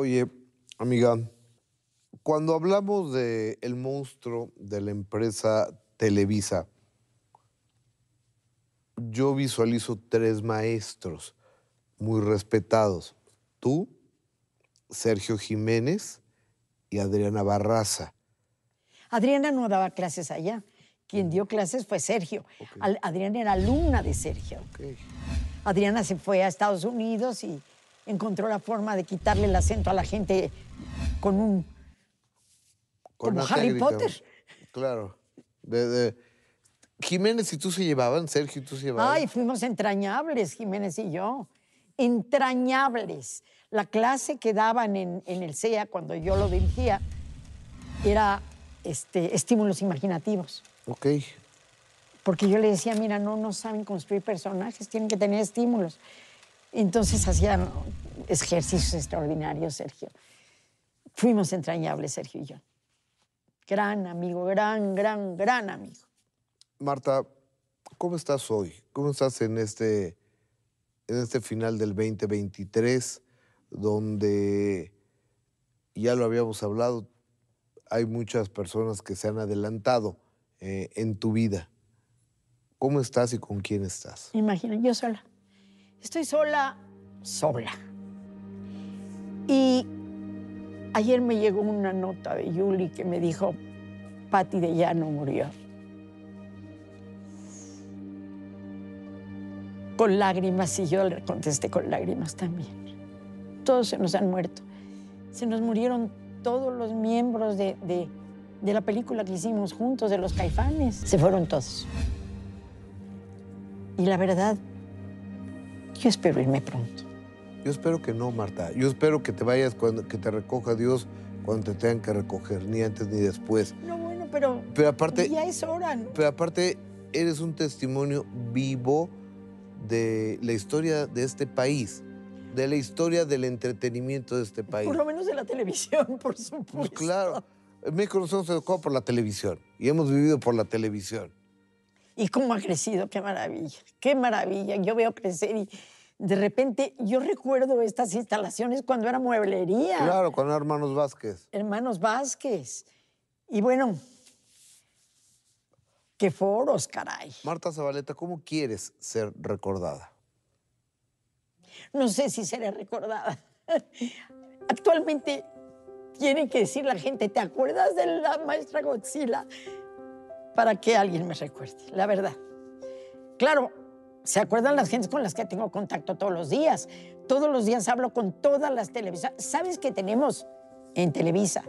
Oye, amiga, cuando hablamos de el monstruo de la empresa Televisa, yo visualizo tres maestros muy respetados. Tú, Sergio Jiménez y Adriana Barraza. Adriana no daba clases allá. Quien dio clases fue Sergio. Adriana era alumna de Sergio. Adriana se fue a Estados Unidos y encontró la forma de quitarle el acento a la gente con un... Con Como Harry técnica, Potter. Claro. De- de- Jiménez y tú se llevaban, Sergio y tú se llevaban. Ay, fuimos entrañables, Jiménez y yo. Entrañables. La clase que daban en, en el CEA cuando yo lo dirigía era este, estímulos imaginativos. Ok. Porque yo le decía, mira, no, no saben construir personajes, tienen que tener estímulos. Entonces hacían ejercicios extraordinarios, Sergio. Fuimos entrañables, Sergio y yo. Gran amigo, gran, gran, gran amigo. Marta, ¿cómo estás hoy? ¿Cómo estás en este, en este final del 2023, donde ya lo habíamos hablado, hay muchas personas que se han adelantado eh, en tu vida? ¿Cómo estás y con quién estás? Imagina, yo sola. Estoy sola, sola. Y ayer me llegó una nota de Yuli que me dijo, Patti de Llano murió. Con lágrimas, y yo le contesté con lágrimas también. Todos se nos han muerto. Se nos murieron todos los miembros de, de- de la película que hicimos juntos, de los caifanes. Se fueron todos. Y la verdad, yo espero irme pronto. Yo espero que no, Marta. Yo espero que te vayas cuando que te recoja Dios cuando te tengan que recoger, ni antes ni después. No, bueno, pero Pero aparte, ya es hora. ¿no? Pero aparte, eres un testimonio vivo de la historia de este país, de la historia del entretenimiento de este país. Por lo menos de la televisión, por supuesto. Pues claro, en México nosotros nos educó por la televisión y hemos vivido por la televisión. Y cómo ha crecido, qué maravilla, qué maravilla. Yo veo crecer y de repente yo recuerdo estas instalaciones cuando era mueblería. Claro, con hermanos Vázquez. Hermanos Vázquez. Y bueno, qué foros, caray. Marta Zabaleta, ¿cómo quieres ser recordada? No sé si seré recordada. Actualmente tiene que decir la gente, ¿te acuerdas de la maestra Godzilla? Para que alguien me recuerde, la verdad. Claro, se acuerdan las gentes con las que tengo contacto todos los días. Todos los días hablo con todas las televisoras. ¿Sabes que tenemos en Televisa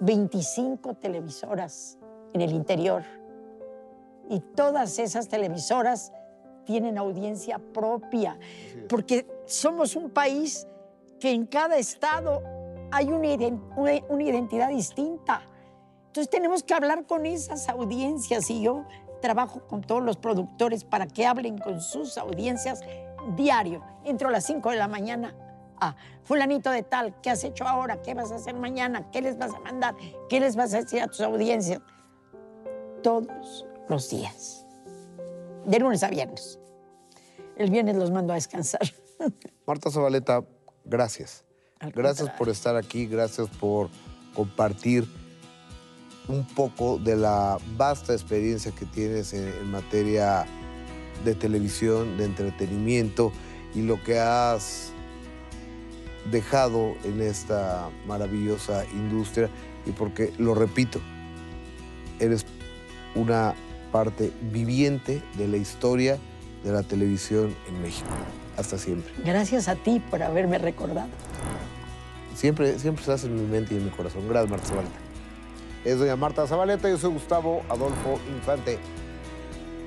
25 televisoras en el interior? Y todas esas televisoras tienen audiencia propia, porque somos un país que en cada estado hay una, una identidad distinta. Entonces tenemos que hablar con esas audiencias y yo trabajo con todos los productores para que hablen con sus audiencias diario. Entro a las 5 de la mañana a fulanito de tal, ¿qué has hecho ahora? ¿Qué vas a hacer mañana? ¿Qué les vas a mandar? ¿Qué les vas a decir a tus audiencias? Todos los días, de lunes a viernes. El viernes los mando a descansar. Marta Zabaleta, gracias. Al Gracias contrario. por estar aquí, gracias por compartir un poco de la vasta experiencia que tienes en, en materia de televisión, de entretenimiento y lo que has dejado en esta maravillosa industria y porque, lo repito, eres una parte viviente de la historia de la televisión en México. Hasta siempre. Gracias a ti por haberme recordado. Siempre, siempre estás en mi mente y en mi corazón. Gracias, Marta. Es doña Marta Zabaleta, yo soy Gustavo Adolfo Infante.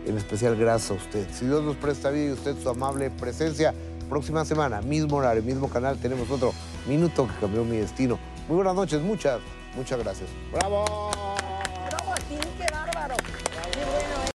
En especial, gracias a usted. Si Dios nos presta vida y usted su amable presencia, próxima semana, mismo horario, mismo canal, tenemos otro minuto que cambió mi destino. Muy buenas noches, muchas, muchas gracias. ¡Bravo!